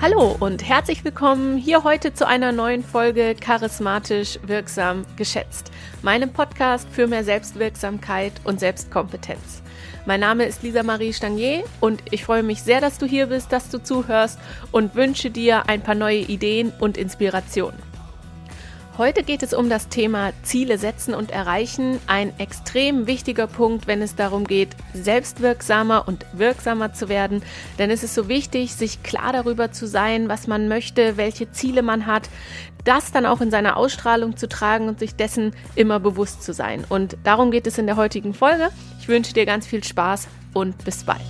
Hallo und herzlich willkommen hier heute zu einer neuen Folge Charismatisch Wirksam Geschätzt, meinem Podcast für mehr Selbstwirksamkeit und Selbstkompetenz. Mein Name ist Lisa Marie Stangier und ich freue mich sehr, dass du hier bist, dass du zuhörst und wünsche dir ein paar neue Ideen und Inspirationen. Heute geht es um das Thema Ziele setzen und erreichen. Ein extrem wichtiger Punkt, wenn es darum geht, selbstwirksamer und wirksamer zu werden. Denn es ist so wichtig, sich klar darüber zu sein, was man möchte, welche Ziele man hat, das dann auch in seiner Ausstrahlung zu tragen und sich dessen immer bewusst zu sein. Und darum geht es in der heutigen Folge. Ich wünsche dir ganz viel Spaß und bis bald.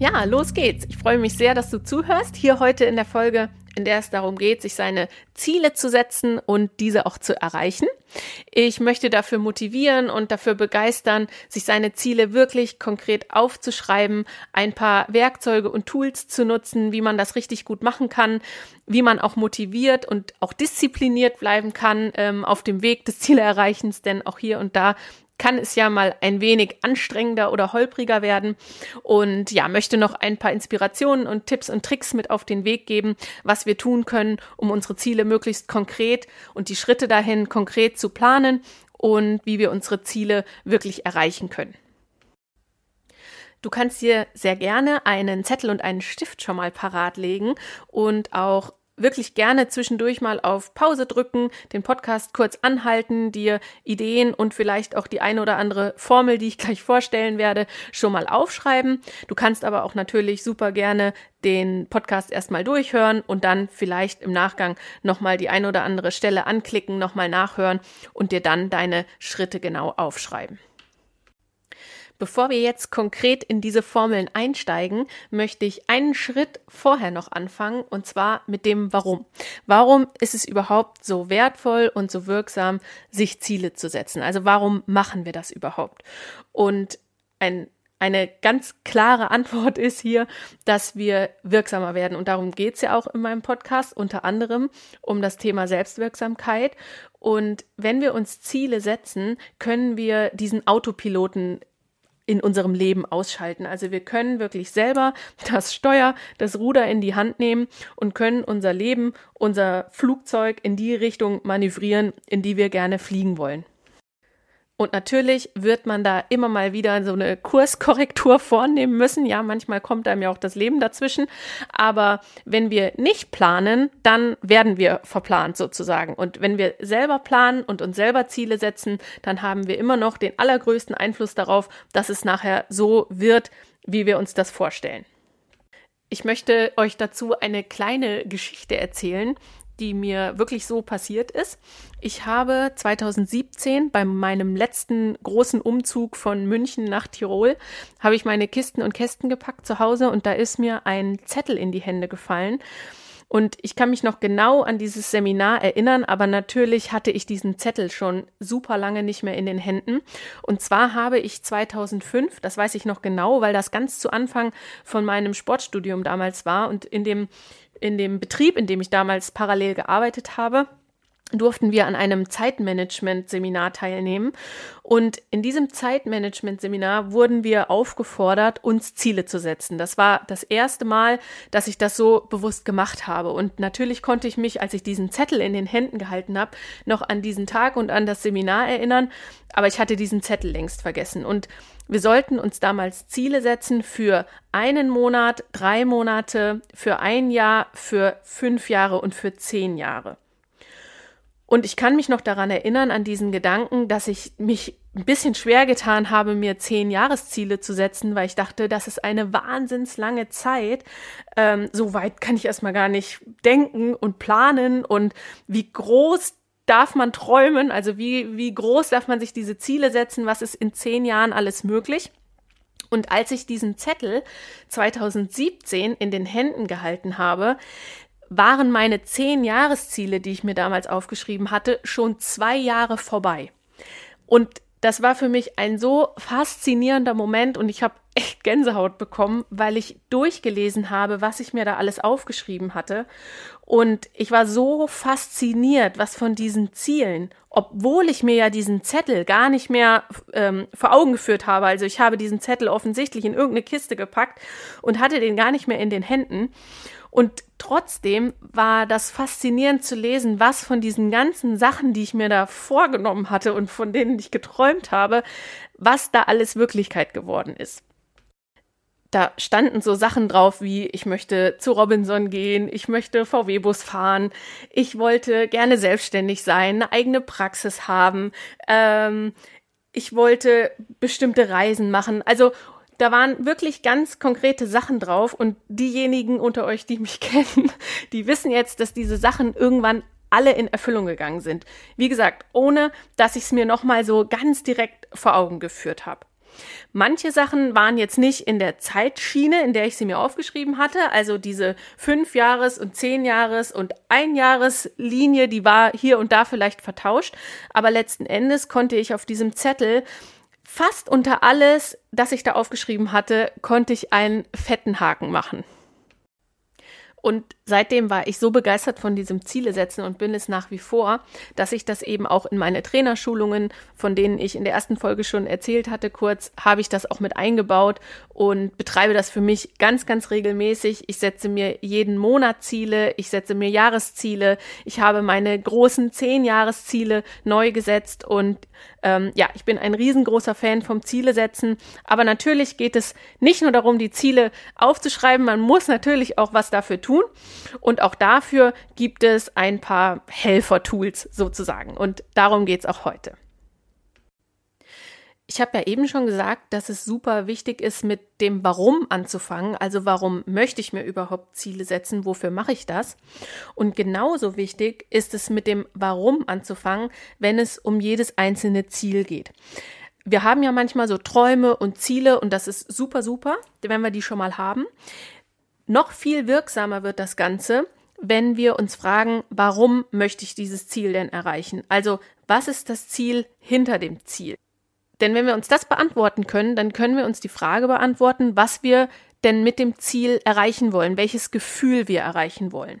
Ja, los geht's. Ich freue mich sehr, dass du zuhörst. Hier heute in der Folge, in der es darum geht, sich seine Ziele zu setzen und diese auch zu erreichen. Ich möchte dafür motivieren und dafür begeistern, sich seine Ziele wirklich konkret aufzuschreiben, ein paar Werkzeuge und Tools zu nutzen, wie man das richtig gut machen kann, wie man auch motiviert und auch diszipliniert bleiben kann ähm, auf dem Weg des Zielerreichens, denn auch hier und da kann es ja mal ein wenig anstrengender oder holpriger werden. Und ja, möchte noch ein paar Inspirationen und Tipps und Tricks mit auf den Weg geben, was wir tun können, um unsere Ziele möglichst konkret und die Schritte dahin konkret zu planen und wie wir unsere Ziele wirklich erreichen können. Du kannst dir sehr gerne einen Zettel und einen Stift schon mal parat legen und auch wirklich gerne zwischendurch mal auf Pause drücken, den Podcast kurz anhalten, dir Ideen und vielleicht auch die eine oder andere Formel, die ich gleich vorstellen werde, schon mal aufschreiben. Du kannst aber auch natürlich super gerne den Podcast erstmal durchhören und dann vielleicht im Nachgang nochmal die eine oder andere Stelle anklicken, nochmal nachhören und dir dann deine Schritte genau aufschreiben. Bevor wir jetzt konkret in diese Formeln einsteigen, möchte ich einen Schritt vorher noch anfangen, und zwar mit dem Warum. Warum ist es überhaupt so wertvoll und so wirksam, sich Ziele zu setzen? Also warum machen wir das überhaupt? Und ein eine ganz klare Antwort ist hier, dass wir wirksamer werden. Und darum geht's ja auch in meinem Podcast, unter anderem um das Thema Selbstwirksamkeit. Und wenn wir uns Ziele setzen, können wir diesen Autopiloten in unserem Leben ausschalten. Also wir können wirklich selber das Steuer, das Ruder in die Hand nehmen und können unser Leben, unser Flugzeug in die Richtung manövrieren, in die wir gerne fliegen wollen. Und natürlich wird man da immer mal wieder so eine Kurskorrektur vornehmen müssen. Ja, manchmal kommt einem ja auch das Leben dazwischen. Aber wenn wir nicht planen, dann werden wir verplant sozusagen. Und wenn wir selber planen und uns selber Ziele setzen, dann haben wir immer noch den allergrößten Einfluss darauf, dass es nachher so wird, wie wir uns das vorstellen. Ich möchte euch dazu eine kleine Geschichte erzählen, die mir wirklich so passiert ist. Ich habe 2017 bei meinem letzten großen Umzug von München nach Tirol, habe ich meine Kisten und Kästen gepackt zu Hause und da ist mir ein Zettel in die Hände gefallen. Und ich kann mich noch genau an dieses Seminar erinnern, aber natürlich hatte ich diesen Zettel schon super lange nicht mehr in den Händen. Und zwar habe ich 2005, das weiß ich noch genau, weil das ganz zu Anfang von meinem Sportstudium damals war und in dem in dem Betrieb, in dem ich damals parallel gearbeitet habe, durften wir an einem Zeitmanagement-Seminar teilnehmen. Und in diesem Zeitmanagement-Seminar wurden wir aufgefordert, uns Ziele zu setzen. Das war das erste Mal, dass ich das so bewusst gemacht habe. Und natürlich konnte ich mich, als ich diesen Zettel in den Händen gehalten habe, noch an diesen Tag und an das Seminar erinnern. Aber ich hatte diesen Zettel längst vergessen. Und wir sollten uns damals Ziele setzen für einen Monat, drei Monate, für ein Jahr, für fünf Jahre und für zehn Jahre. Und ich kann mich noch daran erinnern, an diesen Gedanken, dass ich mich ein bisschen schwer getan habe, mir zehn Jahresziele zu setzen, weil ich dachte, das ist eine wahnsinns lange Zeit. Ähm, so weit kann ich erstmal gar nicht denken und planen und wie groß darf man träumen? Also wie, wie groß darf man sich diese Ziele setzen? Was ist in zehn Jahren alles möglich? Und als ich diesen Zettel 2017 in den Händen gehalten habe, waren meine zehn Jahresziele, die ich mir damals aufgeschrieben hatte, schon zwei Jahre vorbei. Und das war für mich ein so faszinierender Moment und ich habe echt Gänsehaut bekommen, weil ich durchgelesen habe, was ich mir da alles aufgeschrieben hatte Und ich war so fasziniert, was von diesen Zielen, obwohl ich mir ja diesen Zettel gar nicht mehr ähm, vor Augen geführt habe. Also ich habe diesen Zettel offensichtlich in irgendeine Kiste gepackt und hatte den gar nicht mehr in den Händen. Und trotzdem war das faszinierend zu lesen, was von diesen ganzen Sachen, die ich mir da vorgenommen hatte und von denen ich geträumt habe, was da alles Wirklichkeit geworden ist da standen so Sachen drauf wie, ich möchte zu Robinson gehen, ich möchte VW-Bus fahren, ich wollte gerne selbstständig sein, eine eigene Praxis haben, ähm, ich wollte bestimmte Reisen machen. Also da waren wirklich ganz konkrete Sachen drauf und diejenigen unter euch, die mich kennen, die wissen jetzt, dass diese Sachen irgendwann alle in Erfüllung gegangen sind. Wie gesagt, ohne dass ich es mir nochmal so ganz direkt vor Augen geführt habe. Manche Sachen waren jetzt nicht in der Zeitschiene, in der ich sie mir aufgeschrieben hatte. Also diese fünf Jahres- und zehn Jahres- und ein Jahreslinie, die war hier und da vielleicht vertauscht. Aber letzten Endes konnte ich auf diesem Zettel fast unter alles, das ich da aufgeschrieben hatte, konnte ich einen fetten Haken machen. Und seitdem war ich so begeistert von diesem Ziele setzen und bin es nach wie vor, dass ich das eben auch in meine Trainerschulungen, von denen ich in der ersten Folge schon erzählt hatte, kurz, habe ich das auch mit eingebaut und betreibe das für mich ganz, ganz regelmäßig. Ich setze mir jeden Monat Ziele, ich setze mir Jahresziele, ich habe meine großen zehn Jahresziele neu gesetzt und ähm, ja, ich bin ein riesengroßer Fan vom Ziele setzen, aber natürlich geht es nicht nur darum, die Ziele aufzuschreiben, man muss natürlich auch was dafür tun und auch dafür gibt es ein paar Helfer-Tools sozusagen und darum geht es auch heute. Ich habe ja eben schon gesagt, dass es super wichtig ist, mit dem Warum anzufangen. Also warum möchte ich mir überhaupt Ziele setzen? Wofür mache ich das? Und genauso wichtig ist es, mit dem Warum anzufangen, wenn es um jedes einzelne Ziel geht. Wir haben ja manchmal so Träume und Ziele und das ist super, super, wenn wir die schon mal haben. Noch viel wirksamer wird das Ganze, wenn wir uns fragen, warum möchte ich dieses Ziel denn erreichen? Also, was ist das Ziel hinter dem Ziel? Denn wenn wir uns das beantworten können, dann können wir uns die Frage beantworten, was wir denn mit dem Ziel erreichen wollen, welches Gefühl wir erreichen wollen.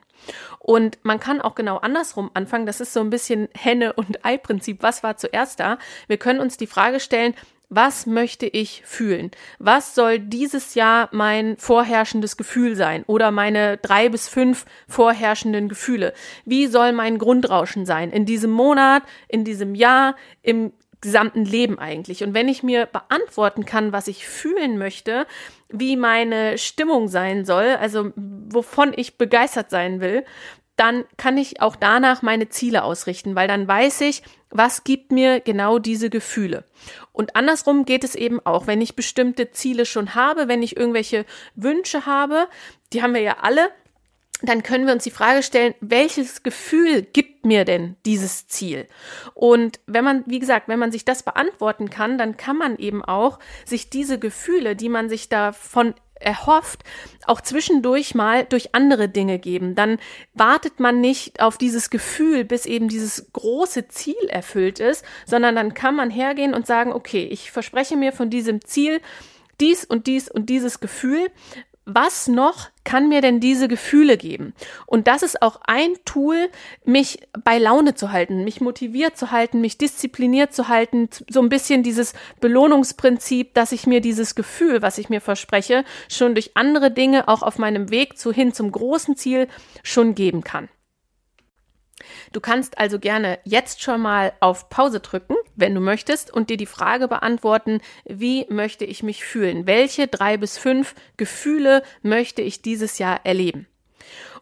Und man kann auch genau andersrum anfangen. Das ist so ein bisschen Henne- und Ei-Prinzip. Was war zuerst da? Wir können uns die Frage stellen, was möchte ich fühlen? Was soll dieses Jahr mein vorherrschendes Gefühl sein oder meine drei bis fünf vorherrschenden Gefühle? Wie soll mein Grundrauschen sein in diesem Monat, in diesem Jahr, im gesamten Leben eigentlich. Und wenn ich mir beantworten kann, was ich fühlen möchte, wie meine Stimmung sein soll, also wovon ich begeistert sein will, dann kann ich auch danach meine Ziele ausrichten, weil dann weiß ich, was gibt mir genau diese Gefühle. Und andersrum geht es eben auch, wenn ich bestimmte Ziele schon habe, wenn ich irgendwelche Wünsche habe, die haben wir ja alle, dann können wir uns die Frage stellen, welches Gefühl gibt mir denn dieses Ziel? Und wenn man, wie gesagt, wenn man sich das beantworten kann, dann kann man eben auch sich diese Gefühle, die man sich davon erhofft, auch zwischendurch mal durch andere Dinge geben. Dann wartet man nicht auf dieses Gefühl, bis eben dieses große Ziel erfüllt ist, sondern dann kann man hergehen und sagen, okay, ich verspreche mir von diesem Ziel dies und dies und dieses Gefühl was noch kann mir denn diese Gefühle geben? Und das ist auch ein Tool, mich bei Laune zu halten, mich motiviert zu halten, mich diszipliniert zu halten, so ein bisschen dieses Belohnungsprinzip, dass ich mir dieses Gefühl, was ich mir verspreche, schon durch andere Dinge auch auf meinem Weg zu hin zum großen Ziel schon geben kann. Du kannst also gerne jetzt schon mal auf Pause drücken, wenn du möchtest, und dir die Frage beantworten, wie möchte ich mich fühlen? Welche drei bis fünf Gefühle möchte ich dieses Jahr erleben?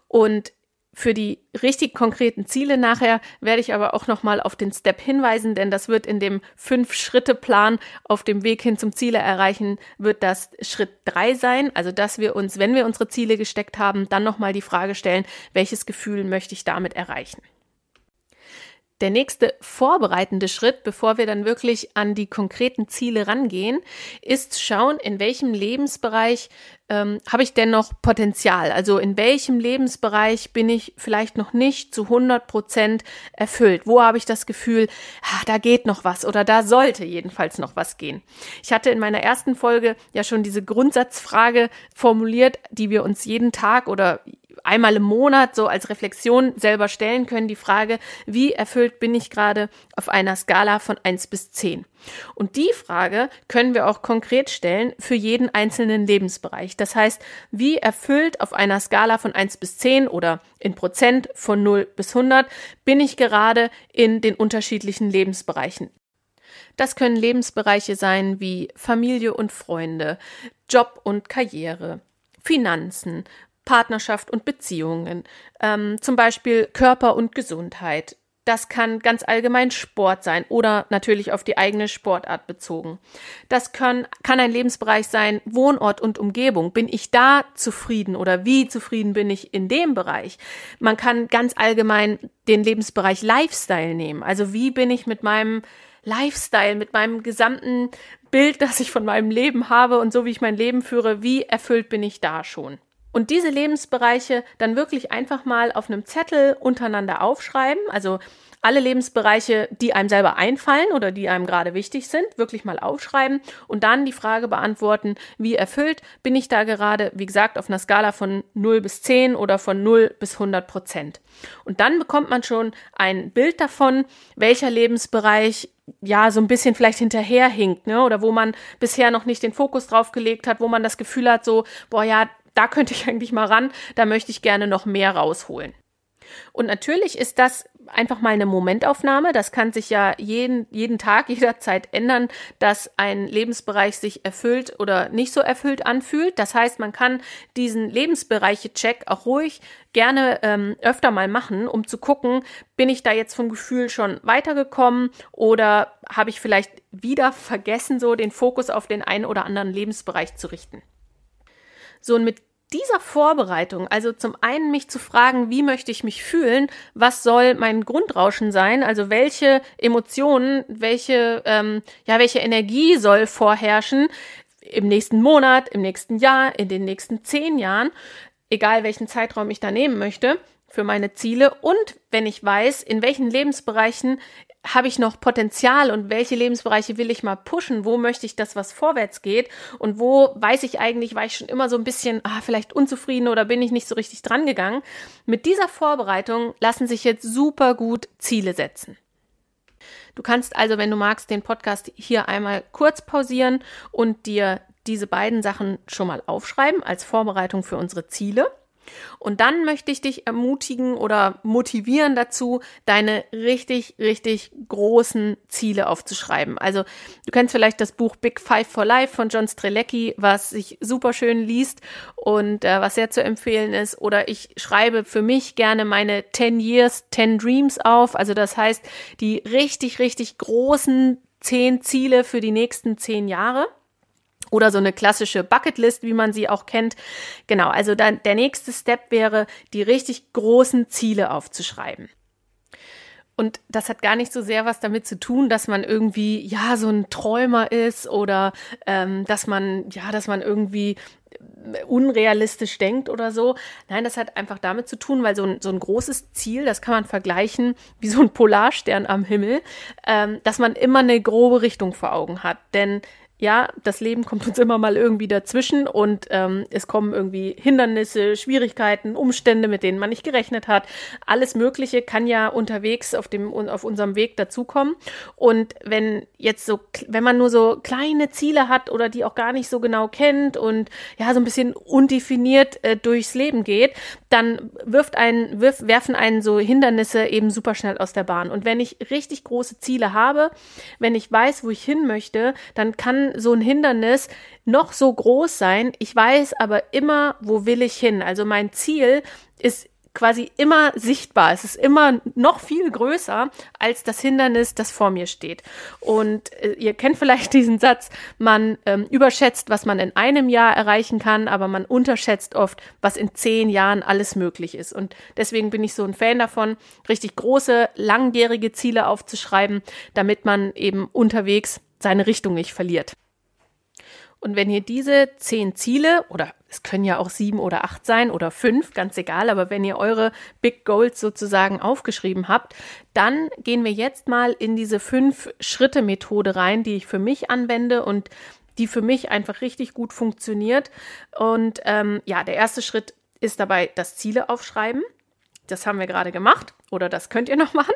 Und für die richtig konkreten Ziele nachher werde ich aber auch nochmal auf den Step hinweisen, denn das wird in dem Fünf-Schritte-Plan auf dem Weg hin zum Ziele erreichen, wird das Schritt drei sein. Also, dass wir uns, wenn wir unsere Ziele gesteckt haben, dann nochmal die Frage stellen, welches Gefühl möchte ich damit erreichen? Der nächste vorbereitende Schritt, bevor wir dann wirklich an die konkreten Ziele rangehen, ist schauen, in welchem Lebensbereich ähm, habe ich denn noch Potenzial? Also in welchem Lebensbereich bin ich vielleicht noch nicht zu 100 Prozent erfüllt? Wo habe ich das Gefühl, ah, da geht noch was oder da sollte jedenfalls noch was gehen? Ich hatte in meiner ersten Folge ja schon diese Grundsatzfrage formuliert, die wir uns jeden Tag oder einmal im Monat so als Reflexion selber stellen können, die Frage, wie erfüllt bin ich gerade auf einer Skala von eins bis zehn? Und die Frage können wir auch konkret stellen für jeden einzelnen Lebensbereich. Das heißt, wie erfüllt auf einer Skala von eins bis zehn oder in Prozent von 0 bis 100 bin ich gerade in den unterschiedlichen Lebensbereichen? Das können Lebensbereiche sein wie Familie und Freunde, Job und Karriere, Finanzen, Partnerschaft und Beziehungen, ähm, zum Beispiel Körper und Gesundheit. Das kann ganz allgemein Sport sein oder natürlich auf die eigene Sportart bezogen. Das kann, kann ein Lebensbereich sein, Wohnort und Umgebung. Bin ich da zufrieden oder wie zufrieden bin ich in dem Bereich? Man kann ganz allgemein den Lebensbereich Lifestyle nehmen. Also wie bin ich mit meinem Lifestyle, mit meinem gesamten Bild, das ich von meinem Leben habe und so wie ich mein Leben führe, wie erfüllt bin ich da schon? Und diese Lebensbereiche dann wirklich einfach mal auf einem Zettel untereinander aufschreiben, also alle Lebensbereiche, die einem selber einfallen oder die einem gerade wichtig sind, wirklich mal aufschreiben und dann die Frage beantworten, wie erfüllt bin ich da gerade, wie gesagt, auf einer Skala von 0 bis 10 oder von 0 bis 100 Prozent. Und dann bekommt man schon ein Bild davon, welcher Lebensbereich ja so ein bisschen vielleicht hinterherhinkt, ne? Oder wo man bisher noch nicht den Fokus drauf gelegt hat, wo man das Gefühl hat, so, boah, ja, da könnte ich eigentlich mal ran, da möchte ich gerne noch mehr rausholen. Und natürlich ist das einfach mal eine Momentaufnahme. Das kann sich ja jeden, jeden Tag, jederzeit ändern, dass ein Lebensbereich sich erfüllt oder nicht so erfüllt anfühlt. Das heißt, man kann diesen Lebensbereiche-Check auch ruhig gerne ähm, öfter mal machen, um zu gucken, bin ich da jetzt vom Gefühl schon weitergekommen oder habe ich vielleicht wieder vergessen, so den Fokus auf den einen oder anderen Lebensbereich zu richten. So, und mit dieser Vorbereitung, also zum einen mich zu fragen, wie möchte ich mich fühlen, was soll mein Grundrauschen sein, also welche Emotionen, welche, ähm, ja, welche Energie soll vorherrschen im nächsten Monat, im nächsten Jahr, in den nächsten zehn Jahren, egal welchen Zeitraum ich da nehmen möchte für meine Ziele. Und wenn ich weiß, in welchen Lebensbereichen habe ich noch Potenzial und welche Lebensbereiche will ich mal pushen? Wo möchte ich, dass was vorwärts geht? Und wo weiß ich eigentlich, war ich schon immer so ein bisschen, ah, vielleicht unzufrieden oder bin ich nicht so richtig dran gegangen? Mit dieser Vorbereitung lassen sich jetzt super gut Ziele setzen. Du kannst also, wenn du magst, den Podcast hier einmal kurz pausieren und dir diese beiden Sachen schon mal aufschreiben als Vorbereitung für unsere Ziele. Und dann möchte ich dich ermutigen oder motivieren dazu, deine richtig, richtig großen Ziele aufzuschreiben. Also du kennst vielleicht das Buch Big Five for Life von John Strelecki, was sich super schön liest und äh, was sehr zu empfehlen ist. Oder ich schreibe für mich gerne meine 10 Years, 10 Dreams auf. Also das heißt, die richtig, richtig großen zehn Ziele für die nächsten zehn Jahre. Oder so eine klassische Bucketlist, wie man sie auch kennt. Genau, also dann der nächste Step wäre, die richtig großen Ziele aufzuschreiben. Und das hat gar nicht so sehr was damit zu tun, dass man irgendwie ja so ein Träumer ist oder ähm, dass man ja, dass man irgendwie unrealistisch denkt oder so. Nein, das hat einfach damit zu tun, weil so ein, so ein großes Ziel, das kann man vergleichen wie so ein Polarstern am Himmel, ähm, dass man immer eine grobe Richtung vor Augen hat. Denn ja, das Leben kommt uns immer mal irgendwie dazwischen und ähm, es kommen irgendwie Hindernisse, Schwierigkeiten, Umstände, mit denen man nicht gerechnet hat. Alles Mögliche kann ja unterwegs auf dem auf unserem Weg dazukommen. Und wenn jetzt so, wenn man nur so kleine Ziele hat oder die auch gar nicht so genau kennt und ja so ein bisschen undefiniert äh, durchs Leben geht, dann wirft ein, wirf, werfen einen so Hindernisse eben super schnell aus der Bahn. Und wenn ich richtig große Ziele habe, wenn ich weiß, wo ich hin möchte, dann kann so ein Hindernis noch so groß sein. Ich weiß aber immer, wo will ich hin. Also mein Ziel ist quasi immer sichtbar. Es ist immer noch viel größer als das Hindernis, das vor mir steht. Und äh, ihr kennt vielleicht diesen Satz, man ähm, überschätzt, was man in einem Jahr erreichen kann, aber man unterschätzt oft, was in zehn Jahren alles möglich ist. Und deswegen bin ich so ein Fan davon, richtig große, langjährige Ziele aufzuschreiben, damit man eben unterwegs seine Richtung nicht verliert. Und wenn ihr diese zehn Ziele oder es können ja auch sieben oder acht sein oder fünf, ganz egal, aber wenn ihr eure Big Goals sozusagen aufgeschrieben habt, dann gehen wir jetzt mal in diese fünf Schritte Methode rein, die ich für mich anwende und die für mich einfach richtig gut funktioniert. Und ähm, ja, der erste Schritt ist dabei das Ziele aufschreiben. Das haben wir gerade gemacht oder das könnt ihr noch machen.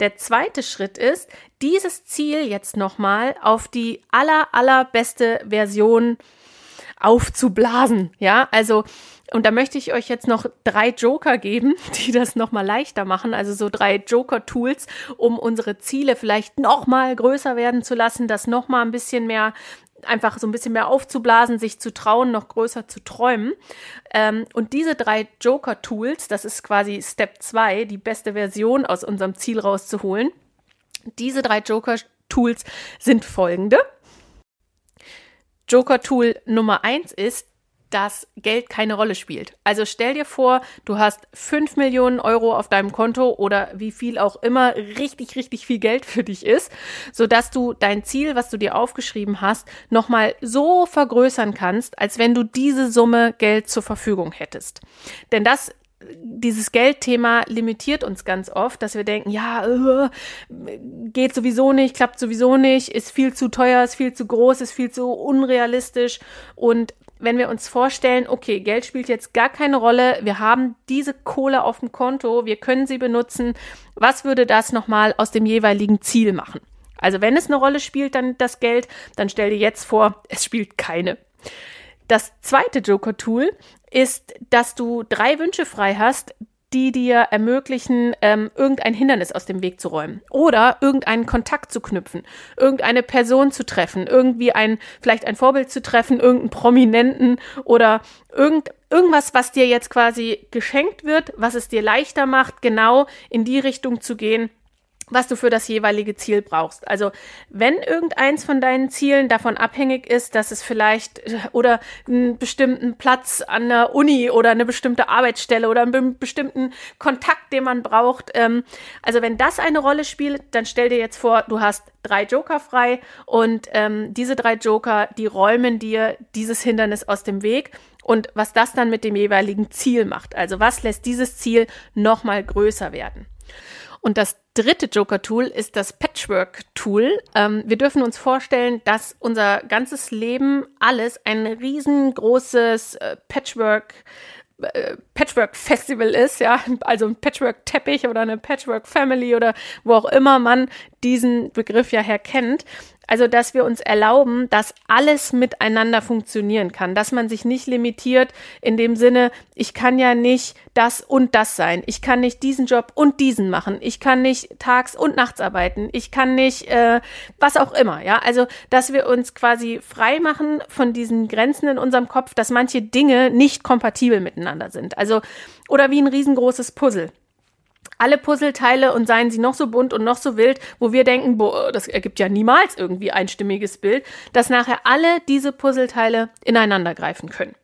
Der zweite Schritt ist, dieses Ziel jetzt nochmal auf die aller, allerbeste Version aufzublasen. Ja, also, und da möchte ich euch jetzt noch drei Joker geben, die das nochmal leichter machen. Also so drei Joker-Tools, um unsere Ziele vielleicht nochmal größer werden zu lassen, das nochmal ein bisschen mehr einfach so ein bisschen mehr aufzublasen, sich zu trauen, noch größer zu träumen. Ähm, und diese drei Joker-Tools, das ist quasi Step 2, die beste Version aus unserem Ziel rauszuholen. Diese drei Joker-Tools sind folgende. Joker-Tool Nummer 1 ist, dass Geld keine Rolle spielt. Also stell dir vor, du hast 5 Millionen Euro auf deinem Konto oder wie viel auch immer richtig, richtig viel Geld für dich ist, sodass du dein Ziel, was du dir aufgeschrieben hast, nochmal so vergrößern kannst, als wenn du diese Summe Geld zur Verfügung hättest. Denn das dieses Geldthema limitiert uns ganz oft, dass wir denken, ja, uh, geht sowieso nicht, klappt sowieso nicht, ist viel zu teuer, ist viel zu groß, ist viel zu unrealistisch. Und wenn wir uns vorstellen, okay, Geld spielt jetzt gar keine Rolle, wir haben diese Kohle auf dem Konto, wir können sie benutzen, was würde das nochmal aus dem jeweiligen Ziel machen? Also wenn es eine Rolle spielt, dann das Geld, dann stell dir jetzt vor, es spielt keine. Das zweite Joker-Tool ist, dass du drei Wünsche frei hast, die dir ermöglichen, ähm, irgendein Hindernis aus dem Weg zu räumen oder irgendeinen Kontakt zu knüpfen, irgendeine Person zu treffen, irgendwie ein, vielleicht ein Vorbild zu treffen, irgendeinen Prominenten oder irgend, irgendwas, was dir jetzt quasi geschenkt wird, was es dir leichter macht, genau in die Richtung zu gehen, was du für das jeweilige Ziel brauchst. Also wenn irgendeins von deinen Zielen davon abhängig ist, dass es vielleicht äh, oder einen bestimmten Platz an der Uni oder eine bestimmte Arbeitsstelle oder einen bestimmten Kontakt, den man braucht, ähm, also wenn das eine Rolle spielt, dann stell dir jetzt vor, du hast drei Joker frei und ähm, diese drei Joker, die räumen dir dieses Hindernis aus dem Weg und was das dann mit dem jeweiligen Ziel macht. Also was lässt dieses Ziel nochmal größer werden? Und das dritte Joker-Tool ist das Patchwork-Tool. Ähm, wir dürfen uns vorstellen, dass unser ganzes Leben alles ein riesengroßes äh, Patchwork äh, Patchwork Festival ist, ja, also ein Patchwork Teppich oder eine Patchwork Family oder wo auch immer man diesen Begriff ja herkennt. Also, dass wir uns erlauben, dass alles miteinander funktionieren kann, dass man sich nicht limitiert in dem Sinne, ich kann ja nicht das und das sein, ich kann nicht diesen Job und diesen machen, ich kann nicht tags und nachts arbeiten, ich kann nicht äh, was auch immer, ja. Also, dass wir uns quasi frei machen von diesen Grenzen in unserem Kopf, dass manche Dinge nicht kompatibel miteinander sind. Also, oder wie ein riesengroßes Puzzle alle Puzzleteile und seien sie noch so bunt und noch so wild, wo wir denken, boah, das ergibt ja niemals irgendwie ein stimmiges Bild, dass nachher alle diese Puzzleteile ineinander greifen können.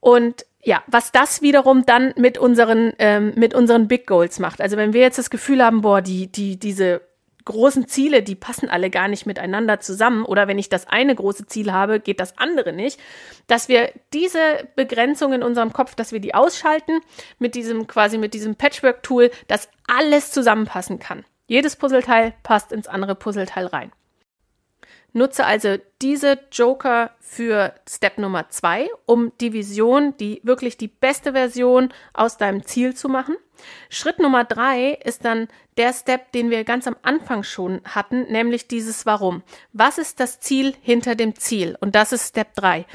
Und ja, was das wiederum dann mit unseren, ähm, mit unseren Big Goals macht. Also wenn wir jetzt das Gefühl haben, boah, die, die, diese großen Ziele, die passen alle gar nicht miteinander zusammen oder wenn ich das eine große Ziel habe, geht das andere nicht, dass wir diese Begrenzung in unserem Kopf, dass wir die ausschalten mit diesem quasi mit diesem Patchwork Tool, dass alles zusammenpassen kann. Jedes Puzzleteil passt ins andere Puzzleteil rein. Nutze also diese Joker für Step Nummer zwei, um die Vision, die wirklich die beste Version aus deinem Ziel zu machen. Schritt Nummer drei ist dann der Step, den wir ganz am Anfang schon hatten, nämlich dieses Warum. Was ist das Ziel hinter dem Ziel? Und das ist Step drei.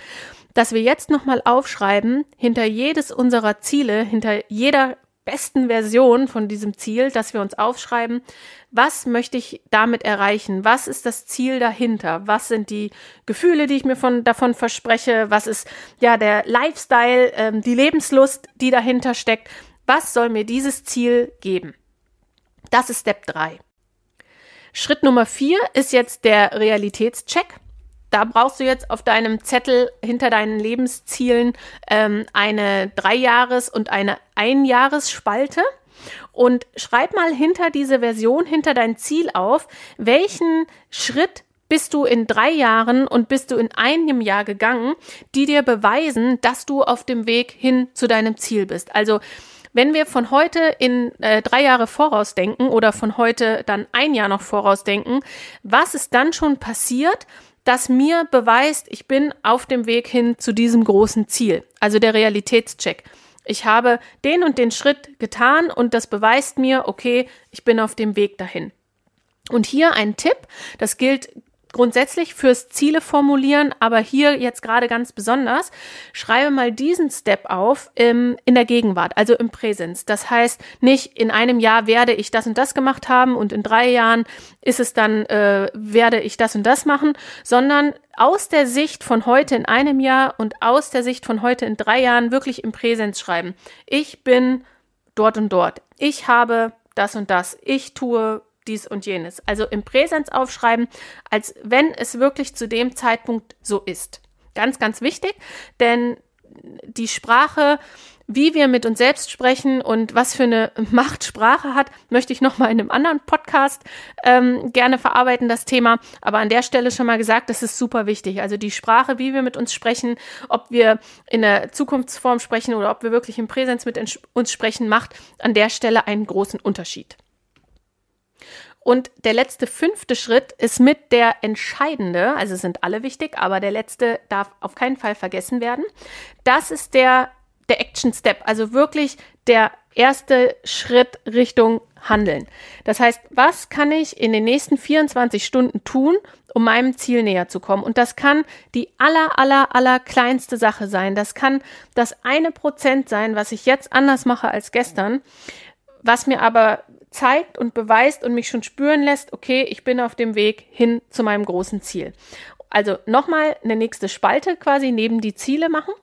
Dass wir jetzt nochmal aufschreiben, hinter jedes unserer Ziele, hinter jeder besten Version von diesem Ziel, dass wir uns aufschreiben, was möchte ich damit erreichen? Was ist das Ziel dahinter? Was sind die Gefühle, die ich mir von, davon verspreche? Was ist ja der Lifestyle, ähm, die Lebenslust, die dahinter steckt? Was soll mir dieses Ziel geben? Das ist Step 3. Schritt Nummer 4 ist jetzt der Realitätscheck. Da brauchst du jetzt auf deinem Zettel hinter deinen Lebenszielen ähm, eine Dreijahres- und eine Einjahresspalte und schreib mal hinter diese Version, hinter dein Ziel auf, welchen Schritt bist du in drei Jahren und bist du in einem Jahr gegangen, die dir beweisen, dass du auf dem Weg hin zu deinem Ziel bist. Also wenn wir von heute in äh, drei Jahre vorausdenken oder von heute dann ein Jahr noch vorausdenken, was ist dann schon passiert, das mir beweist, ich bin auf dem Weg hin zu diesem großen Ziel. Also der Realitätscheck. Ich habe den und den Schritt getan und das beweist mir, okay, ich bin auf dem Weg dahin. Und hier ein Tipp, das gilt grundsätzlich fürs Ziele formulieren, aber hier jetzt gerade ganz besonders, schreibe mal diesen Step auf im, in der Gegenwart, also im Präsens. Das heißt, nicht in einem Jahr werde ich das und das gemacht haben und in drei Jahren ist es dann, äh, werde ich das und das machen, sondern aus der Sicht von heute in einem Jahr und aus der Sicht von heute in drei Jahren wirklich im Präsens schreiben. Ich bin dort und dort. Ich habe das und das. Ich tue dies und jenes. Also im Präsens aufschreiben, als wenn es wirklich zu dem Zeitpunkt so ist. Ganz, ganz wichtig, denn die Sprache, wie wir mit uns selbst sprechen und was für eine Macht Sprache hat, möchte ich noch mal in einem anderen Podcast ähm, gerne verarbeiten, das Thema. Aber an der Stelle schon mal gesagt, das ist super wichtig. Also die Sprache, wie wir mit uns sprechen, ob wir in der Zukunftsform sprechen oder ob wir wirklich im Präsens mit uns sprechen, macht an der Stelle einen großen Unterschied. Und der letzte fünfte Schritt ist mit der entscheidende, also sind alle wichtig, aber der letzte darf auf keinen Fall vergessen werden. Das ist der, der Action Step, also wirklich der erste Schritt Richtung Handeln. Das heißt, was kann ich in den nächsten 24 Stunden tun, um meinem Ziel näher zu kommen? Und das kann die aller, aller, aller kleinste Sache sein. Das kann das eine Prozent sein, was ich jetzt anders mache als gestern, was mir aber zeigt und beweist und mich schon spüren lässt, okay, ich bin auf dem Weg hin zu meinem großen Ziel. Also nochmal eine nächste Spalte quasi neben die Ziele machen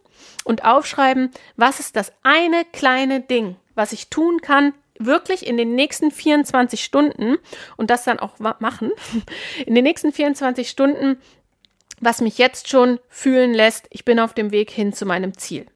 und aufschreiben, was ist das eine kleine Ding, was ich tun kann, wirklich in den nächsten 24 Stunden und das dann auch machen, in den nächsten 24 Stunden, was mich jetzt schon fühlen lässt, ich bin auf dem Weg hin zu meinem Ziel.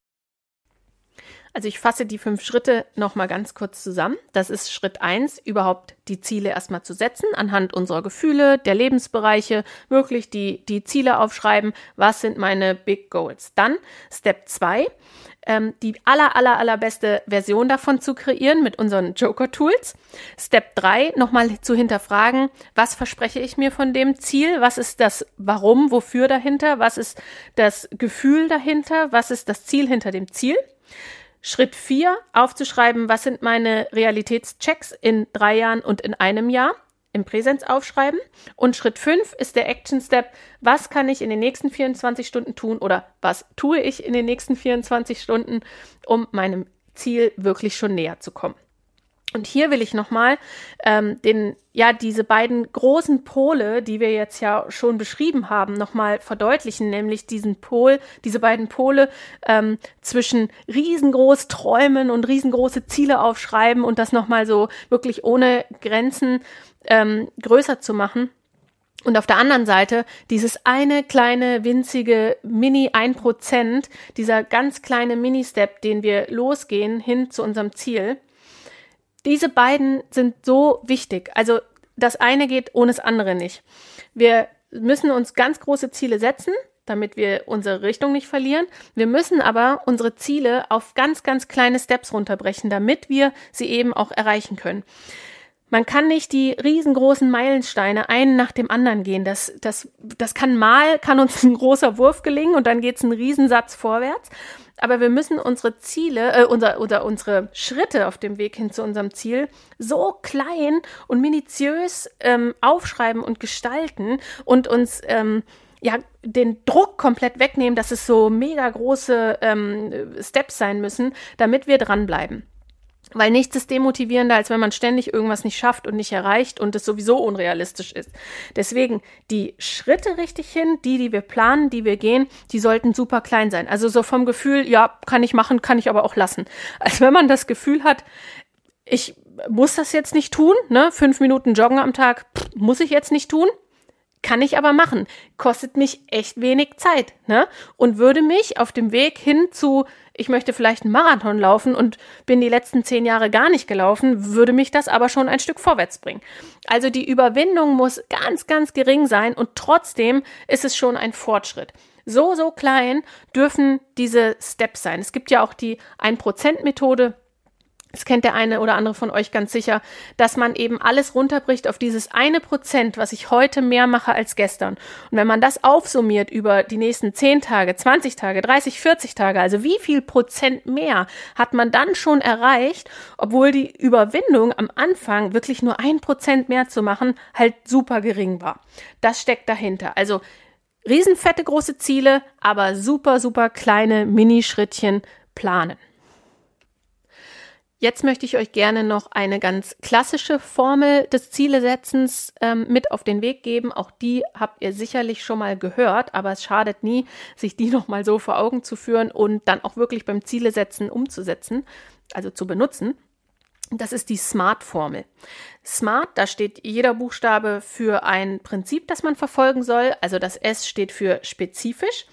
Also ich fasse die fünf Schritte nochmal ganz kurz zusammen. Das ist Schritt eins, überhaupt die Ziele erstmal zu setzen, anhand unserer Gefühle, der Lebensbereiche, wirklich die, die Ziele aufschreiben. Was sind meine Big Goals? Dann Step zwei, ähm, die aller, aller, allerbeste Version davon zu kreieren mit unseren Joker-Tools. Step drei, nochmal zu hinterfragen, was verspreche ich mir von dem Ziel? Was ist das Warum, wofür dahinter? Was ist das Gefühl dahinter? Was ist das Ziel hinter dem Ziel? Schritt vier, aufzuschreiben, was sind meine Realitätschecks in drei Jahren und in einem Jahr im Präsenz aufschreiben. Und Schritt fünf ist der Action Step. Was kann ich in den nächsten 24 Stunden tun oder was tue ich in den nächsten 24 Stunden, um meinem Ziel wirklich schon näher zu kommen? Und hier will ich nochmal ähm, den, ja, diese beiden großen Pole, die wir jetzt ja schon beschrieben haben, nochmal verdeutlichen, nämlich diesen Pol, diese beiden Pole ähm, zwischen riesengroß träumen und riesengroße Ziele aufschreiben und das nochmal so wirklich ohne Grenzen ähm, größer zu machen. Und auf der anderen Seite dieses eine kleine, winzige Mini 1%, dieser ganz kleine Mini-Step, den wir losgehen hin zu unserem Ziel. Diese beiden sind so wichtig. Also das eine geht ohne das andere nicht. Wir müssen uns ganz große Ziele setzen, damit wir unsere Richtung nicht verlieren. Wir müssen aber unsere Ziele auf ganz, ganz kleine Steps runterbrechen, damit wir sie eben auch erreichen können. Man kann nicht die riesengroßen Meilensteine einen nach dem anderen gehen. Das, das, das kann mal, kann uns ein großer Wurf gelingen und dann geht es einen Riesensatz vorwärts aber wir müssen unsere Ziele äh, unser, oder unsere Schritte auf dem Weg hin zu unserem Ziel so klein und minutiös ähm, aufschreiben und gestalten und uns ähm, ja den Druck komplett wegnehmen, dass es so mega große ähm, Steps sein müssen, damit wir dranbleiben. Weil nichts ist demotivierender, als wenn man ständig irgendwas nicht schafft und nicht erreicht und es sowieso unrealistisch ist. Deswegen die Schritte richtig hin, die, die wir planen, die wir gehen, die sollten super klein sein. Also so vom Gefühl, ja, kann ich machen, kann ich aber auch lassen. Als wenn man das Gefühl hat, ich muss das jetzt nicht tun, ne? Fünf Minuten Joggen am Tag pff, muss ich jetzt nicht tun. Kann ich aber machen. Kostet mich echt wenig Zeit, ne? Und würde mich auf dem Weg hin zu, ich möchte vielleicht einen Marathon laufen und bin die letzten zehn Jahre gar nicht gelaufen, würde mich das aber schon ein Stück vorwärts bringen. Also die Überwindung muss ganz, ganz gering sein und trotzdem ist es schon ein Fortschritt. So, so klein dürfen diese Steps sein. Es gibt ja auch die 1%-Methode das kennt der eine oder andere von euch ganz sicher, dass man eben alles runterbricht auf dieses eine Prozent, was ich heute mehr mache als gestern. Und wenn man das aufsummiert über die nächsten 10 Tage, 20 Tage, 30, 40 Tage, also wie viel Prozent mehr hat man dann schon erreicht, obwohl die Überwindung am Anfang wirklich nur ein Prozent mehr zu machen halt super gering war. Das steckt dahinter. Also riesenfette große Ziele, aber super, super kleine Minischrittchen planen. Jetzt möchte ich euch gerne noch eine ganz klassische Formel des Zielesetzens ähm, mit auf den Weg geben. Auch die habt ihr sicherlich schon mal gehört, aber es schadet nie, sich die noch mal so vor Augen zu führen und dann auch wirklich beim Zielesetzen umzusetzen, also zu benutzen. Das ist die SMART-Formel. SMART, da steht jeder Buchstabe für ein Prinzip, das man verfolgen soll. Also das S steht für spezifisch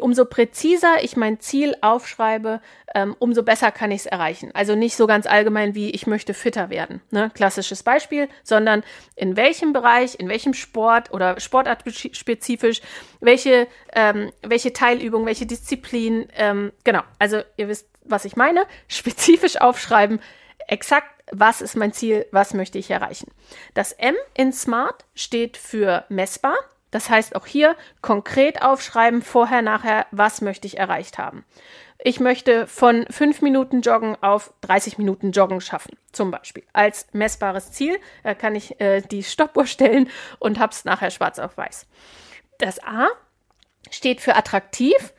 umso präziser ich mein Ziel aufschreibe, ähm, umso besser kann ich es erreichen. Also nicht so ganz allgemein wie ich möchte fitter werden, ne? klassisches Beispiel, sondern in welchem Bereich, in welchem Sport oder Sportart spezifisch, welche, ähm, welche Teilübung, welche Disziplin, ähm, genau, also ihr wisst, was ich meine, spezifisch aufschreiben, exakt was ist mein Ziel, was möchte ich erreichen. Das M in Smart steht für messbar, das heißt auch hier konkret aufschreiben, vorher, nachher, was möchte ich erreicht haben. Ich möchte von fünf Minuten Joggen auf 30 Minuten Joggen schaffen, zum Beispiel. Als messbares Ziel äh, kann ich äh, die Stoppuhr stellen und habe es nachher schwarz auf weiß. Das A steht für attraktiv.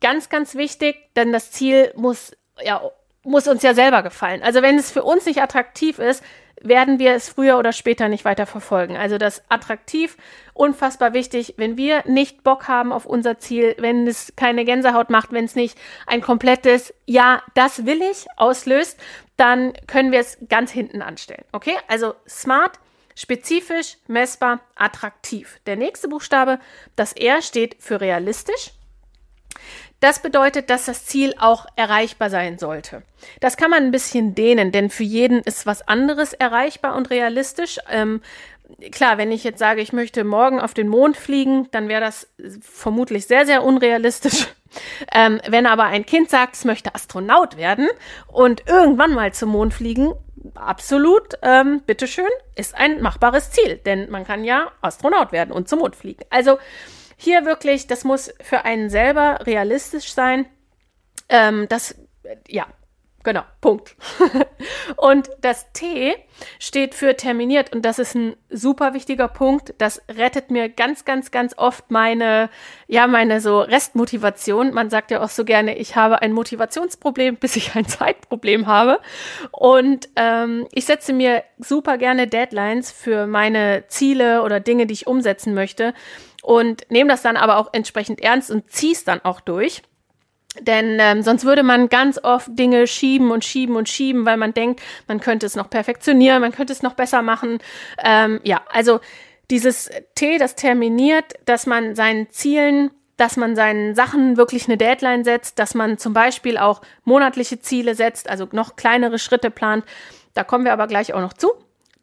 Ganz, ganz wichtig, denn das Ziel muss, ja, muss uns ja selber gefallen. Also wenn es für uns nicht attraktiv ist, werden wir es früher oder später nicht weiter verfolgen. Also das attraktiv, unfassbar wichtig. Wenn wir nicht Bock haben auf unser Ziel, wenn es keine Gänsehaut macht, wenn es nicht ein komplettes Ja, das will ich auslöst, dann können wir es ganz hinten anstellen. Okay? Also smart, spezifisch, messbar, attraktiv. Der nächste Buchstabe, das R steht für realistisch. Das bedeutet, dass das Ziel auch erreichbar sein sollte. Das kann man ein bisschen dehnen, denn für jeden ist was anderes erreichbar und realistisch. Ähm, klar, wenn ich jetzt sage, ich möchte morgen auf den Mond fliegen, dann wäre das vermutlich sehr, sehr unrealistisch. Ähm, wenn aber ein Kind sagt, es möchte Astronaut werden und irgendwann mal zum Mond fliegen, absolut, ähm, bitteschön, ist ein machbares Ziel, denn man kann ja Astronaut werden und zum Mond fliegen. Also hier wirklich, das muss für einen selber realistisch sein. Ähm, das, ja, genau, Punkt. und das T steht für terminiert und das ist ein super wichtiger Punkt. Das rettet mir ganz, ganz, ganz oft meine, ja, meine so Restmotivation. Man sagt ja auch so gerne, ich habe ein Motivationsproblem, bis ich ein Zeitproblem habe. Und ähm, ich setze mir super gerne Deadlines für meine Ziele oder Dinge, die ich umsetzen möchte und nehme das dann aber auch entsprechend ernst und ziehe es dann auch durch. Denn ähm, sonst würde man ganz oft Dinge schieben und schieben und schieben, weil man denkt, man könnte es noch perfektionieren, man könnte es noch besser machen. Ähm, ja, also dieses T, das terminiert, dass man seinen Zielen, dass man seinen Sachen wirklich eine Deadline setzt, dass man zum Beispiel auch monatliche Ziele setzt, also noch kleinere Schritte plant. Da kommen wir aber gleich auch noch zu.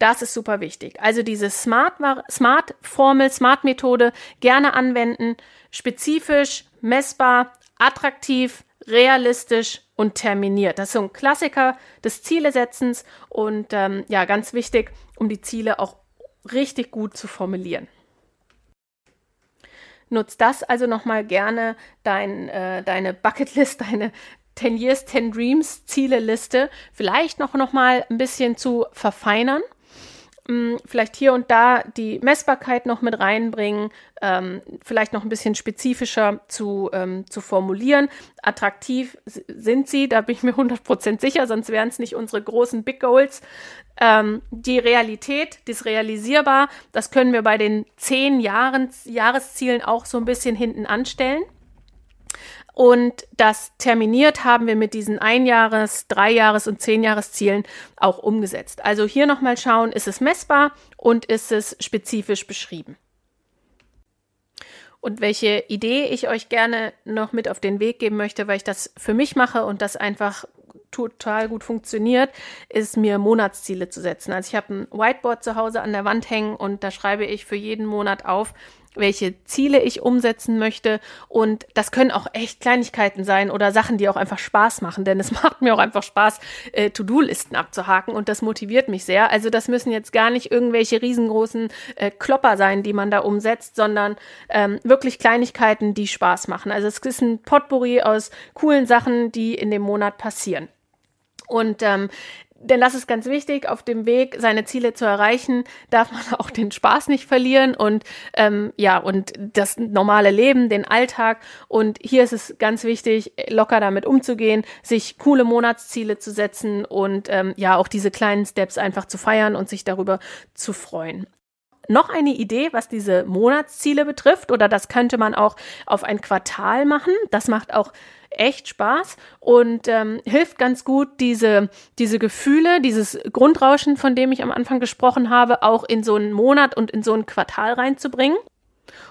Das ist super wichtig. Also diese Smart-Formel, Smart-Methode gerne anwenden, spezifisch, messbar, attraktiv, realistisch und terminiert. Das ist so ein Klassiker des Zielesetzens und ähm, ja, ganz wichtig, um die Ziele auch richtig gut zu formulieren. Nutz das also nochmal gerne, dein, äh, deine Bucketlist, deine 10 Years, 10 Dreams Zieleliste vielleicht noch, noch mal ein bisschen zu verfeinern hm, vielleicht hier und da die Messbarkeit noch mit reinbringen, ähm, vielleicht noch ein bisschen spezifischer zu, ähm, zu formulieren. Attraktiv sind sie, da bin ich mir 100% sicher, sonst wären es nicht unsere großen Big Goals. Ähm, die Realität, das Realisierbar, das können wir bei den zehn Jahren, Jahreszielen auch so ein bisschen hinten anstellen. Und das terminiert haben wir mit diesen Einjahres-, Dreijahres- und Zehnjahreszielen auch umgesetzt. Also hier nochmal schauen, ist es messbar und ist es spezifisch beschrieben. Und welche Idee ich euch gerne noch mit auf den Weg geben möchte, weil ich das für mich mache und das einfach total gut funktioniert, ist mir Monatsziele zu setzen. Also ich habe ein Whiteboard zu Hause an der Wand hängen und da schreibe ich für jeden Monat auf, welche Ziele ich umsetzen möchte. Und das können auch echt Kleinigkeiten sein oder Sachen, die auch einfach Spaß machen. Denn es macht mir auch einfach Spaß, äh, To-Do-Listen abzuhaken und das motiviert mich sehr. Also das müssen jetzt gar nicht irgendwelche riesengroßen äh, Klopper sein, die man da umsetzt, sondern ähm, wirklich Kleinigkeiten, die Spaß machen. Also es ist ein Potpourri aus coolen Sachen, die in dem Monat passieren. Und ähm, denn das ist ganz wichtig, auf dem Weg, seine Ziele zu erreichen, darf man auch den Spaß nicht verlieren und ähm, ja, und das normale Leben, den Alltag. Und hier ist es ganz wichtig, locker damit umzugehen, sich coole Monatsziele zu setzen und ähm, ja, auch diese kleinen Steps einfach zu feiern und sich darüber zu freuen noch eine Idee, was diese Monatsziele betrifft, oder das könnte man auch auf ein Quartal machen. Das macht auch echt Spaß und ähm, hilft ganz gut, diese, diese Gefühle, dieses Grundrauschen, von dem ich am Anfang gesprochen habe, auch in so einen Monat und in so ein Quartal reinzubringen.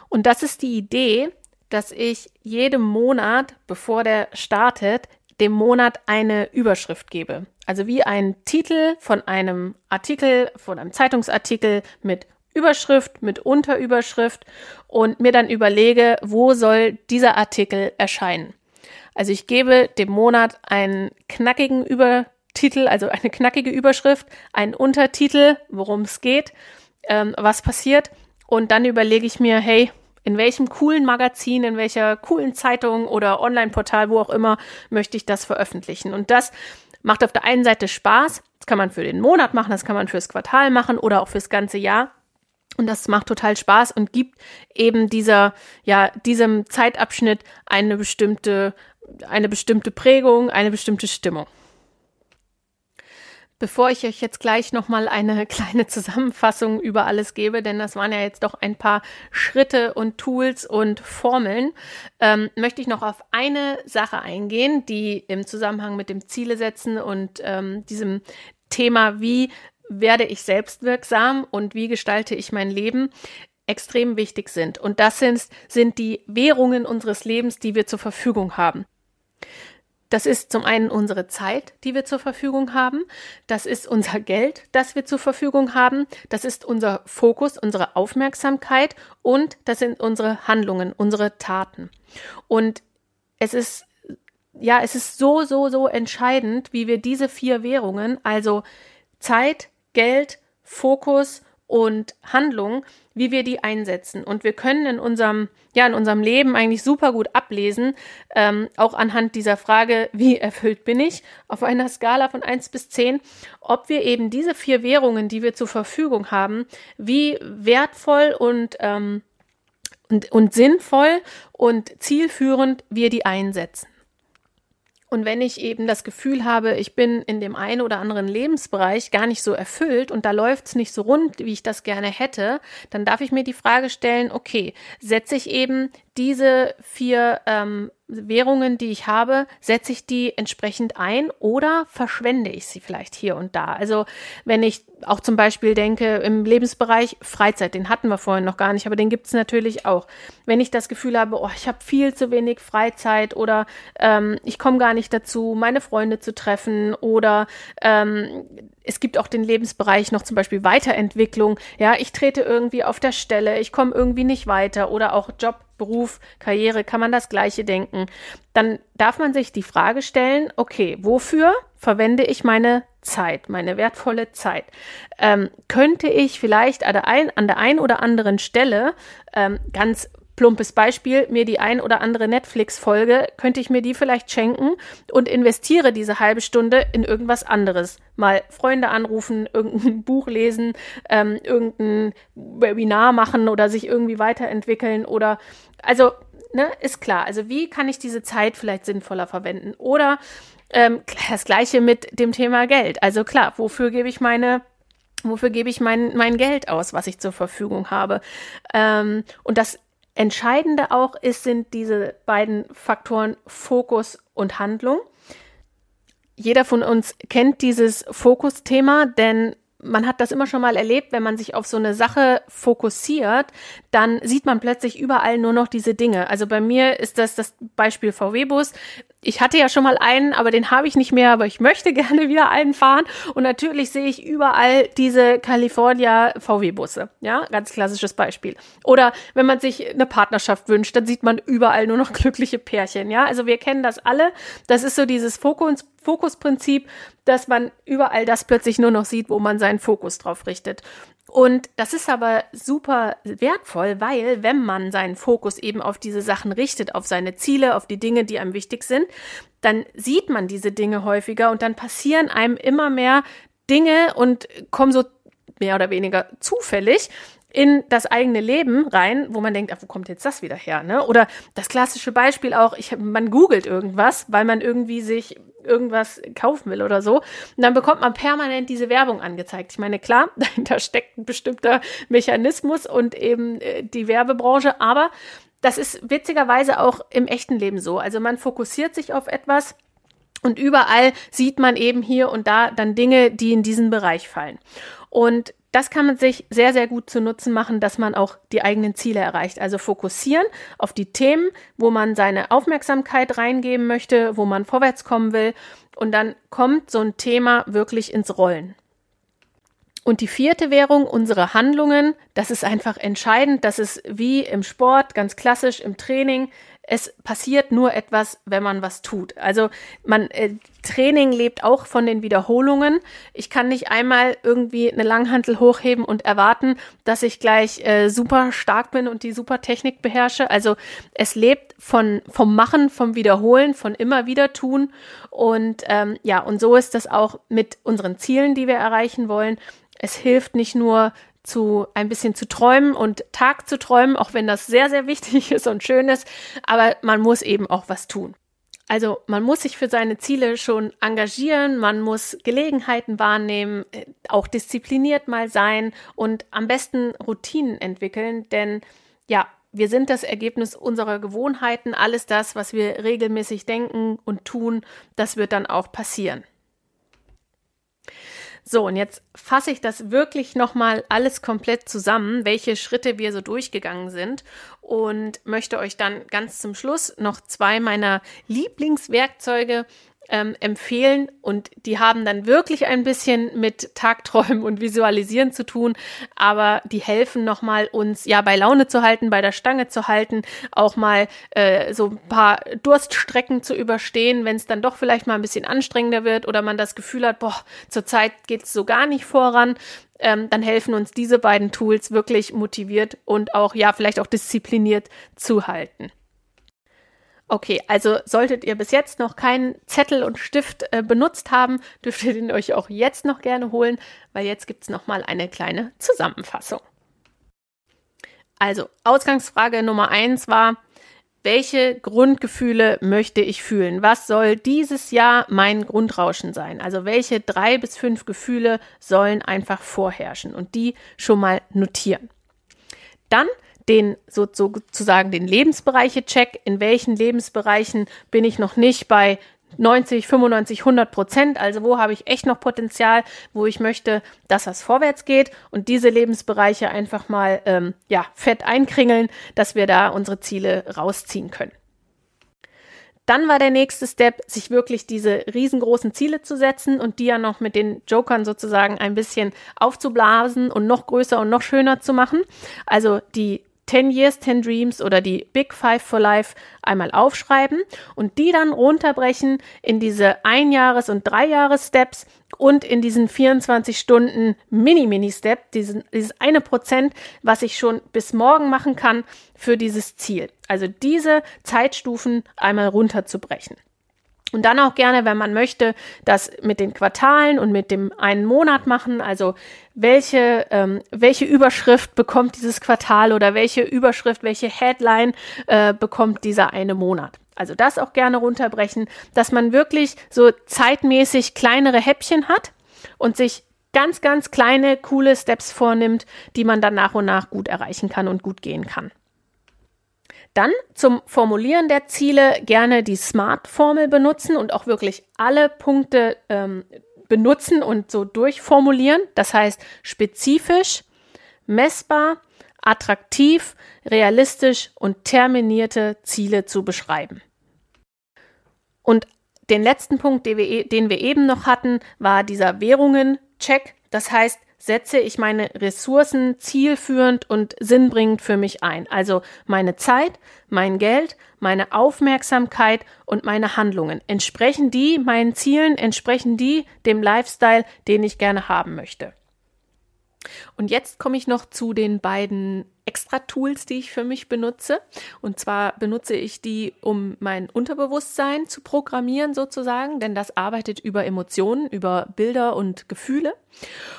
Und das ist die Idee, dass ich jedem Monat, bevor der startet, dem Monat eine Überschrift gebe. Also wie ein Titel von einem Artikel, von einem Zeitungsartikel mit Überschrift, mit Unterüberschrift und mir dann überlege, wo soll dieser Artikel erscheinen. Also ich gebe dem Monat einen knackigen Übertitel, also eine knackige Überschrift, einen Untertitel, worum es geht, ähm, was passiert. Und dann überlege ich mir, hey, in welchem coolen Magazin, in welcher coolen Zeitung oder Online-Portal, wo auch immer, möchte ich das veröffentlichen. Und das macht auf der einen Seite Spaß. Das kann man für den Monat machen, das kann man fürs Quartal machen oder auch fürs ganze Jahr. Und das macht total Spaß und gibt eben dieser, ja, diesem Zeitabschnitt eine bestimmte eine bestimmte Prägung, eine bestimmte Stimmung. Bevor ich euch jetzt gleich nochmal eine kleine Zusammenfassung über alles gebe, denn das waren ja jetzt doch ein paar Schritte und Tools und Formeln, ähm, möchte ich noch auf eine Sache eingehen, die im Zusammenhang mit dem Ziele setzen und ähm, diesem Thema, wie werde ich selbstwirksam und wie gestalte ich mein Leben, extrem wichtig sind. Und das sind, sind die Währungen unseres Lebens, die wir zur Verfügung haben. Das ist zum einen unsere Zeit, die wir zur Verfügung haben. Das ist unser Geld, das wir zur Verfügung haben. Das ist unser Fokus, unsere Aufmerksamkeit und das sind unsere Handlungen, unsere Taten. Und es ist, ja, es ist so, so, so entscheidend, wie wir diese vier Währungen, also Zeit, Geld, Fokus und Handlung, wie wir die einsetzen. Und wir können in unserem, ja, in unserem Leben eigentlich super gut ablesen, ähm, auch anhand dieser Frage, wie erfüllt bin ich, auf einer Skala von eins bis zehn, ob wir eben diese vier Währungen, die wir zur Verfügung haben, wie wertvoll und, ähm, und, und sinnvoll und zielführend wir die einsetzen. Und wenn ich eben das Gefühl habe, ich bin in dem einen oder anderen Lebensbereich gar nicht so erfüllt und da läuft es nicht so rund, wie ich das gerne hätte, dann darf ich mir die Frage stellen, okay, setze ich eben diese vier ähm, Währungen, die ich habe, setze ich die entsprechend ein oder verschwende ich sie vielleicht hier und da? Also wenn ich auch zum Beispiel denke, im Lebensbereich Freizeit, den hatten wir vorhin noch gar nicht, aber den gibt es natürlich auch. Wenn ich das Gefühl habe, oh, ich habe viel zu wenig Freizeit oder ähm, ich komme gar nicht dazu, meine Freunde zu treffen oder ähm, es gibt auch den Lebensbereich noch zum Beispiel Weiterentwicklung. Ja, ich trete irgendwie auf der Stelle, ich komme irgendwie nicht weiter oder auch Job, Beruf, Karriere, kann man das Gleiche denken. Dann darf man sich die Frage stellen, okay, wofür verwende ich meine Zeit, meine wertvolle Zeit? Ähm, könnte ich vielleicht an der, ein, an der einen oder anderen Stelle ähm, ganz plumpes Beispiel, mir die ein oder andere Netflix-Folge, könnte ich mir die vielleicht schenken und investiere diese halbe Stunde in irgendwas anderes. Mal Freunde anrufen, irgendein Buch lesen, ähm, irgendein Webinar machen oder sich irgendwie weiterentwickeln oder, also, ne, ist klar. Also, wie kann ich diese Zeit vielleicht sinnvoller verwenden? Oder ähm, das Gleiche mit dem Thema Geld. Also, klar, wofür gebe ich meine Wofür gebe ich mein, mein Geld aus, was ich zur Verfügung habe? Ähm, und das Entscheidende auch ist, sind diese beiden Faktoren Fokus und Handlung. Jeder von uns kennt dieses Fokusthema, denn man hat das immer schon mal erlebt, wenn man sich auf so eine Sache fokussiert, dann sieht man plötzlich überall nur noch diese Dinge. Also bei mir ist das das Beispiel VW-Bus. Ich hatte ja schon mal einen, aber den habe ich nicht mehr, aber ich möchte gerne wieder einen fahren. Und natürlich sehe ich überall diese California VW-Busse. Ja, ganz klassisches Beispiel. Oder wenn man sich eine Partnerschaft wünscht, dann sieht man überall nur noch glückliche Pärchen. Ja, also wir kennen das alle. Das ist so dieses Fokus, Fokusprinzip, dass man überall das plötzlich nur noch sieht, wo man seinen Fokus drauf richtet. Und das ist aber super wertvoll, weil wenn man seinen Fokus eben auf diese Sachen richtet, auf seine Ziele, auf die Dinge, die einem wichtig sind, dann sieht man diese Dinge häufiger und dann passieren einem immer mehr Dinge und kommen so mehr oder weniger zufällig in das eigene Leben rein, wo man denkt, ach, wo kommt jetzt das wieder her? Ne? Oder das klassische Beispiel auch, ich, man googelt irgendwas, weil man irgendwie sich irgendwas kaufen will oder so. Und dann bekommt man permanent diese Werbung angezeigt. Ich meine, klar, dahinter steckt ein bestimmter Mechanismus und eben äh, die Werbebranche, aber das ist witzigerweise auch im echten Leben so. Also man fokussiert sich auf etwas, und überall sieht man eben hier und da dann Dinge, die in diesen Bereich fallen. Und das kann man sich sehr, sehr gut zu Nutzen machen, dass man auch die eigenen Ziele erreicht. Also fokussieren auf die Themen, wo man seine Aufmerksamkeit reingeben möchte, wo man vorwärts kommen will. Und dann kommt so ein Thema wirklich ins Rollen. Und die vierte Währung, unsere Handlungen, das ist einfach entscheidend. Das ist wie im Sport, ganz klassisch im Training es passiert nur etwas, wenn man was tut. Also man äh, Training lebt auch von den Wiederholungen. Ich kann nicht einmal irgendwie eine Langhantel hochheben und erwarten, dass ich gleich äh, super stark bin und die super Technik beherrsche. Also es lebt von vom Machen, vom Wiederholen, von immer wieder tun. Und ähm, ja, und so ist das auch mit unseren Zielen, die wir erreichen wollen. Es hilft nicht nur zu ein bisschen zu träumen und Tag zu träumen, auch wenn das sehr, sehr wichtig ist und schön ist, aber man muss eben auch was tun. Also man muss sich für seine Ziele schon engagieren, man muss Gelegenheiten wahrnehmen, äh, auch diszipliniert mal sein und am besten Routinen entwickeln, denn ja, wir sind das Ergebnis unserer Gewohnheiten, alles das, was wir regelmäßig denken und tun, das wird dann auch passieren. So, und jetzt fasse ich das wirklich nochmal alles komplett zusammen, welche Schritte wir so durchgegangen sind und möchte euch dann ganz zum Schluss noch zwei meiner Lieblingswerkzeuge ähm, empfehlen und die haben dann wirklich ein bisschen mit Tagträumen und Visualisieren zu tun, aber die helfen nochmal uns ja bei Laune zu halten, bei der Stange zu halten, auch mal äh, so ein paar Durststrecken zu überstehen, wenn es dann doch vielleicht mal ein bisschen anstrengender wird oder man das Gefühl hat, boah, zurzeit geht es so gar nicht voran. Ähm, dann helfen uns diese beiden Tools wirklich motiviert und auch ja vielleicht auch diszipliniert zu halten. Okay, also solltet ihr bis jetzt noch keinen Zettel und Stift äh, benutzt haben, dürft ihr den euch auch jetzt noch gerne holen, weil jetzt gibt es nochmal eine kleine Zusammenfassung. Also, Ausgangsfrage Nummer eins war, welche Grundgefühle möchte ich fühlen? Was soll dieses Jahr mein Grundrauschen sein? Also welche drei bis fünf Gefühle sollen einfach vorherrschen und die schon mal notieren. Dann den sozusagen den Lebensbereiche check, in welchen Lebensbereichen bin ich noch nicht bei 90, 95, 100 Prozent. Also wo habe ich echt noch Potenzial, wo ich möchte, dass das vorwärts geht und diese Lebensbereiche einfach mal ähm, ja fett einkringeln, dass wir da unsere Ziele rausziehen können. Dann war der nächste Step, sich wirklich diese riesengroßen Ziele zu setzen und die ja noch mit den Jokern sozusagen ein bisschen aufzublasen und noch größer und noch schöner zu machen. Also die 10 Years, 10 Dreams oder die Big Five for Life einmal aufschreiben und die dann runterbrechen in diese Einjahres- und Dreijahres-Steps und in diesen 24 Stunden Mini-Mini-Step, dieses eine Prozent, was ich schon bis morgen machen kann für dieses Ziel. Also diese Zeitstufen einmal runterzubrechen. Und dann auch gerne, wenn man möchte, das mit den Quartalen und mit dem einen Monat machen. Also welche, ähm, welche Überschrift bekommt dieses Quartal oder welche Überschrift, welche Headline äh, bekommt dieser eine Monat. Also das auch gerne runterbrechen, dass man wirklich so zeitmäßig kleinere Häppchen hat und sich ganz, ganz kleine, coole Steps vornimmt, die man dann nach und nach gut erreichen kann und gut gehen kann. Dann zum Formulieren der Ziele gerne die SMART-Formel benutzen und auch wirklich alle Punkte ähm, benutzen und so durchformulieren. Das heißt spezifisch, messbar, attraktiv, realistisch und terminierte Ziele zu beschreiben. Und den letzten Punkt, den wir, e, eben noch hatten, war dieser Währungen-Check. Das heißt, setze ich meine Ressourcen zielführend und sinnbringend für mich ein. Also meine Zeit, mein Geld, meine Aufmerksamkeit und meine Handlungen. Entsprechen die meinen Zielen, entsprechen die dem Lifestyle, den ich gerne haben möchte. Und jetzt komme ich noch zu den beiden Extra-Tools, die ich für mich benutze. Und zwar benutze ich die, um mein Unterbewusstsein zu programmieren sozusagen, denn das arbeitet über Emotionen, über Bilder und Gefühle.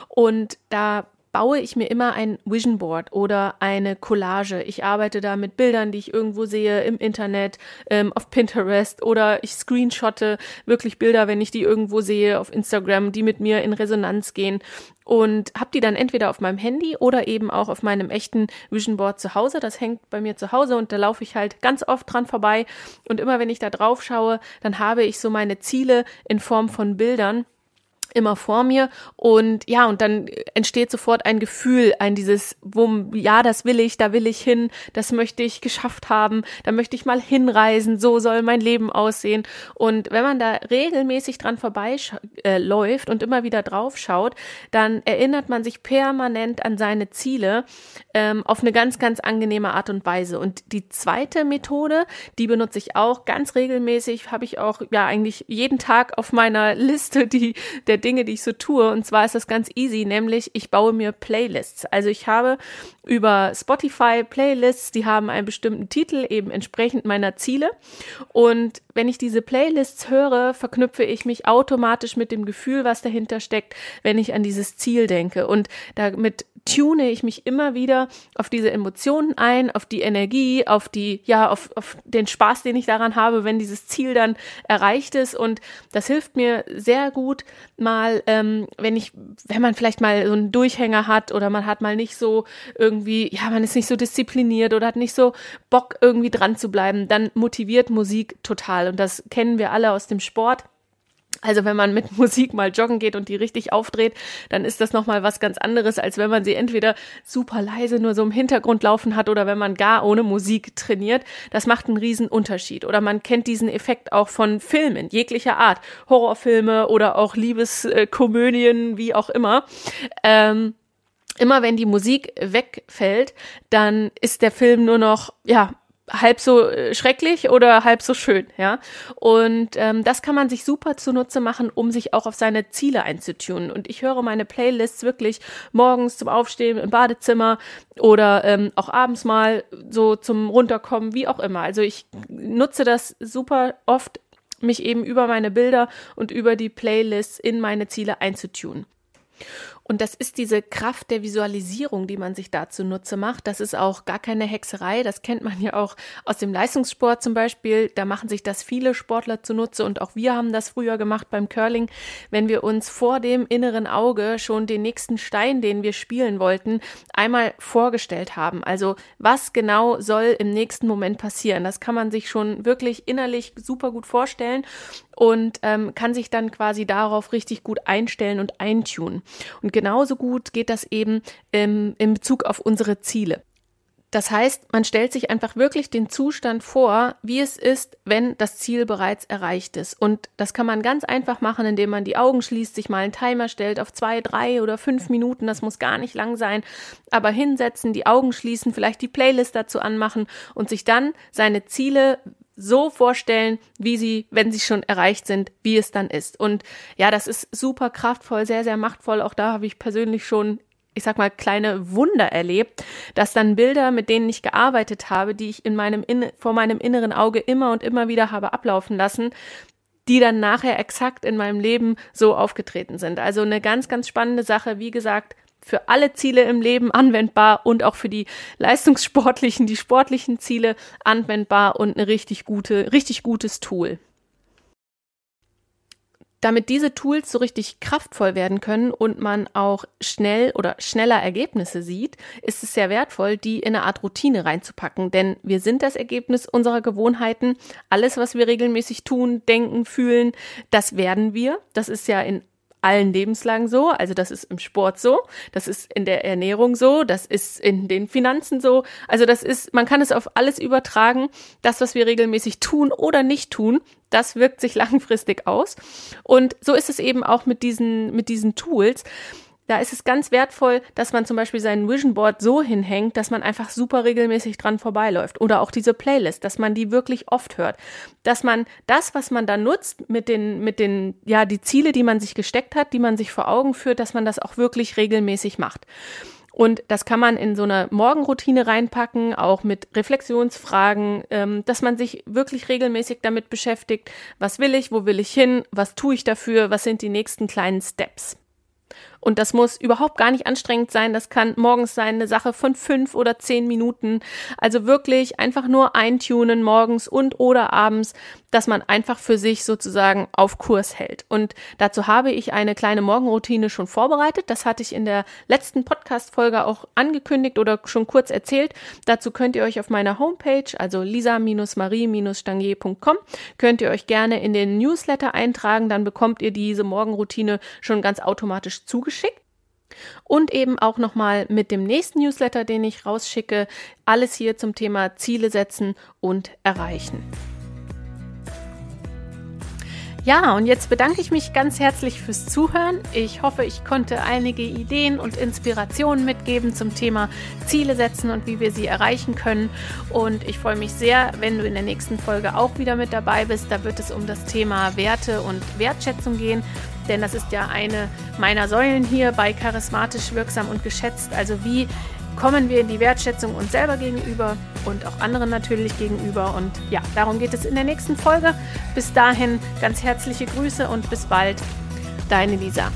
Und da baue ich mir immer ein Vision Board oder eine Collage. Ich arbeite da mit Bildern, die ich irgendwo sehe im Internet, ähm, auf Pinterest oder ich screenshotte wirklich Bilder, wenn ich die irgendwo sehe auf Instagram, die mit mir in Resonanz gehen und habe die dann entweder auf meinem Handy oder eben auch auf meinem echten Vision Board zu Hause. Das hängt bei mir zu Hause und da laufe ich halt ganz oft dran vorbei und immer wenn ich da drauf schaue, dann habe ich so meine Ziele in Form von Bildern immer vor mir. Und ja und dann entsteht sofort ein Gefühl ein dieses wo ja das will ich da will ich hin das möchte ich geschafft haben da möchte ich mal hinreisen so soll mein Leben aussehen. Und wenn man da regelmäßig dran vorbei äh, und immer wieder drauf schaut dann erinnert man sich permanent an seine Ziele ähm, auf eine ganz ganz angenehme Art und Weise. Und die zweite Methode die benutze ich auch ganz regelmäßig habe ich auch ja eigentlich jeden Tag auf meiner Liste die der Dinge, die ich so tue. Und zwar ist das ganz easy, nämlich ich baue mir Playlists. Also ich habe über Spotify Playlists, die haben einen bestimmten Titel, eben entsprechend meiner Ziele. Und wenn ich diese Playlists höre, verknüpfe ich mich automatisch mit dem Gefühl, was dahinter steckt, wenn ich an dieses Ziel denke. Und damit tune ich mich immer wieder auf diese Emotionen ein, auf die Energie, auf die, ja, auf, auf den Spaß, den ich daran habe, wenn dieses Ziel dann erreicht ist. Und das hilft mir sehr gut, mal, ähm, wenn ich, wenn man vielleicht mal so einen Durchhänger hat oder man hat mal nicht so irgendwie, ja, man ist nicht so diszipliniert oder hat nicht so Bock, irgendwie dran zu bleiben, dann motiviert Musik total. Und das kennen wir alle aus dem Sport. Also wenn man mit Musik mal joggen geht und die richtig aufdreht, dann ist das nochmal was ganz anderes, als wenn man sie entweder super leise nur so im Hintergrund laufen hat oder wenn man gar ohne Musik trainiert. Das macht einen riesen Unterschied. Oder man kennt diesen Effekt auch von Filmen jeglicher Art. Horrorfilme oder auch Liebeskomödien, wie auch immer. Ähm, immer wenn die Musik wegfällt, dann ist der Film nur noch, ja, halb so äh, schrecklich oder halb so schön, ja. Und ähm, das kann man sich super zunutze machen, um sich auch auf seine Ziele einzutunen. Und ich höre meine Playlists wirklich morgens zum Aufstehen im Badezimmer oder ähm, auch abends mal so zum Runterkommen, wie auch immer. Also ich nutze das super oft, mich eben über meine Bilder und über die Playlists in meine Ziele einzutunen. Und das ist diese Kraft der Visualisierung, die man sich dazu Nutze macht. Das ist auch gar keine Hexerei. Das kennt man ja auch aus dem Leistungssport zum Beispiel. Da machen sich das viele Sportler zunutze und auch wir haben das früher gemacht beim Curling. Wenn wir uns vor dem inneren Auge schon den nächsten Stein, den wir spielen wollten, einmal vorgestellt haben. Also was genau soll im nächsten Moment passieren? Das kann man sich schon wirklich innerlich super gut vorstellen und ähm, kann sich dann quasi darauf richtig gut einstellen und eintunen. Und genauso gut geht das eben ähm, in Bezug auf unsere Ziele. Das heißt, man stellt sich einfach wirklich den Zustand vor, wie es ist, wenn das Ziel bereits erreicht ist. Und das kann man ganz einfach machen, indem man die Augen schließt, sich mal einen Timer stellt auf zwei, drei oder fünf Minuten. Das muss gar nicht lang sein. Aber hinsetzen, die Augen schließen, vielleicht die Playlist dazu anmachen und sich dann seine Ziele so vorstellen, wie sie, wenn sie schon erreicht sind, wie es dann ist. Und ja, das ist super kraftvoll, sehr, sehr machtvoll. Auch da habe ich persönlich schon ich sag mal, kleine Wunder erlebt, dass dann Bilder, mit denen ich gearbeitet habe, die ich in meinem, in, vor meinem inneren Auge immer und immer wieder habe ablaufen lassen, die dann nachher exakt in meinem Leben so aufgetreten sind. Also eine ganz, ganz spannende Sache. Wie gesagt, für alle Ziele im Leben anwendbar und auch für die leistungssportlichen, die sportlichen Ziele anwendbar und eine richtig gute, richtig gutes Tool. Damit diese Tools so richtig kraftvoll werden können und man auch schnell oder schneller Ergebnisse sieht, ist es sehr wertvoll, die in eine Art Routine reinzupacken. Denn wir sind das Ergebnis unserer Gewohnheiten. Alles, was wir regelmäßig tun, denken, fühlen, das werden wir. Das ist ja in allen Lebenslagen so. Also das ist im Sport so, das ist in der Ernährung so, das ist in den Finanzen so. Also das ist, man kann es auf alles übertragen. Das, was wir regelmäßig tun oder nicht tun, das wirkt sich langfristig aus. Und so ist es eben auch mit diesen, mit diesen Tools da ist es ganz wertvoll, dass man zum Beispiel sein Vision Board so hinhängt, dass man einfach super regelmäßig dran vorbeiläuft. Oder auch diese Playlist, dass man die wirklich oft hört. Dass man das, was man da nutzt, mit den, mit den, ja, die Ziele, die man sich gesteckt hat, die man sich vor Augen führt, dass man das auch wirklich regelmäßig macht. Und das kann man in so eine Morgenroutine reinpacken, auch mit Reflexionsfragen, ähm, dass man sich wirklich regelmäßig damit beschäftigt, was will ich, wo will ich hin, was tue ich dafür, was sind die nächsten kleinen Steps. Und das muss überhaupt gar nicht anstrengend sein. Das kann morgens sein, eine Sache von fünf oder zehn Minuten. Also wirklich einfach nur eintunen morgens und oder abends, dass man einfach für sich sozusagen auf Kurs hält. Und dazu habe ich eine kleine Morgenroutine schon vorbereitet. Das hatte ich in der letzten Podcast-Folge auch angekündigt oder schon kurz erzählt. Dazu könnt ihr euch auf meiner Homepage, also lisa-marie-stangier.com, könnt ihr euch gerne in den Newsletter eintragen. Dann bekommt ihr diese Morgenroutine schon ganz automatisch zugeschickt. Und eben auch nochmal mit dem nächsten Newsletter, den ich rausschicke, alles hier zum Thema Ziele setzen und erreichen. Ja, und jetzt bedanke ich mich ganz herzlich fürs Zuhören. Ich hoffe, ich konnte einige Ideen und Inspirationen mitgeben zum Thema Ziele setzen und wie wir sie erreichen können. Und ich freue mich sehr, wenn du in der nächsten Folge auch wieder mit dabei bist. Da wird es um das Thema Werte und Wertschätzung gehen. Denn das ist ja eine meiner Säulen hier bei Charismatisch, Wirksam und Geschätzt. Also wie kommen wir in die Wertschätzung uns selber gegenüber und auch anderen natürlich gegenüber. Und ja, darum geht es in der nächsten Folge. Bis dahin ganz herzliche Grüße und bis bald. Deine Lisa.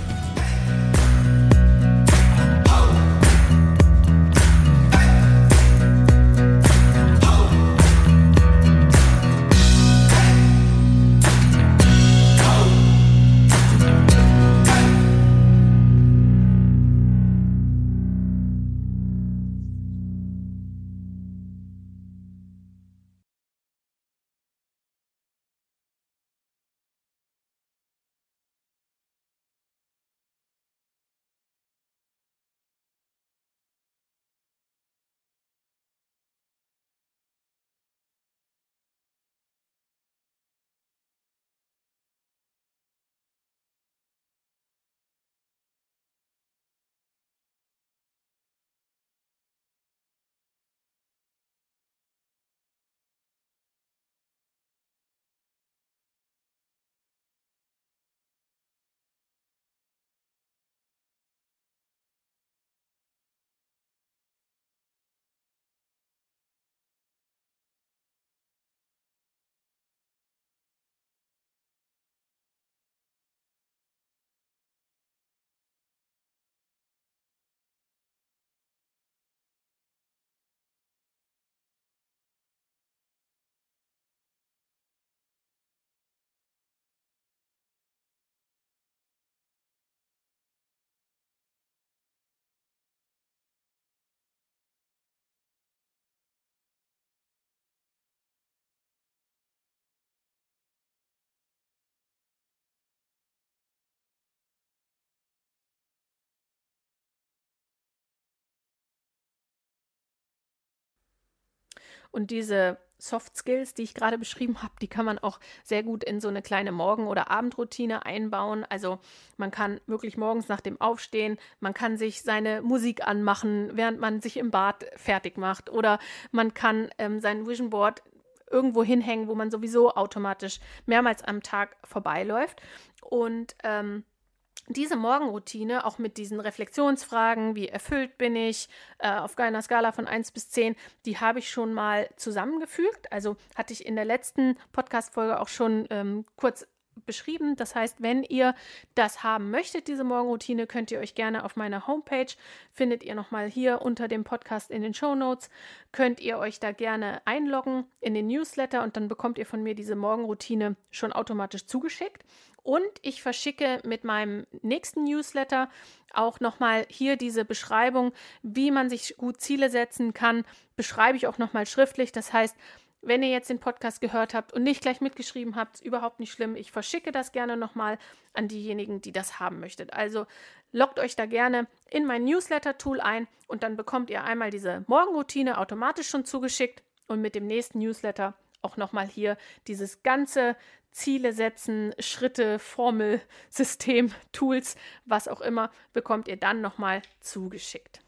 Und diese Soft Skills, die ich gerade beschrieben habe, die kann man auch sehr gut in so eine kleine Morgen- oder Abendroutine einbauen. Also man kann wirklich morgens nach dem Aufstehen, man kann sich seine Musik anmachen, während man sich im Bad fertig macht. Oder man kann ähm, sein Vision Board irgendwo hinhängen, wo man sowieso automatisch mehrmals am Tag vorbeiläuft. Und ähm, diese Morgenroutine, auch mit diesen Reflexionsfragen, wie erfüllt bin ich, äh, auf einer Skala von 1 bis 10, die habe ich schon mal zusammengefügt. Also hatte ich in der letzten Podcast-Folge auch schon ähm, kurz beschrieben. Das heißt, wenn ihr das haben möchtet, diese Morgenroutine, könnt ihr euch gerne auf meiner Homepage, findet ihr nochmal hier unter dem Podcast in den Show Notes, könnt ihr euch da gerne einloggen in den Newsletter und dann bekommt ihr von mir diese Morgenroutine schon automatisch zugeschickt. Und ich verschicke mit meinem nächsten Newsletter auch nochmal hier diese Beschreibung, wie man sich gut Ziele setzen kann, beschreibe ich auch nochmal schriftlich. Das heißt, Wenn ihr jetzt den Podcast gehört habt und nicht gleich mitgeschrieben habt, überhaupt nicht schlimm. Ich verschicke das gerne nochmal an diejenigen, die das haben möchtet. Also loggt euch da gerne in mein Newsletter-Tool ein und dann bekommt ihr einmal diese Morgenroutine automatisch schon zugeschickt und mit dem nächsten Newsletter auch nochmal hier dieses ganze Ziele setzen, Schritte, Formel, System, Tools, was auch immer, bekommt ihr dann nochmal zugeschickt.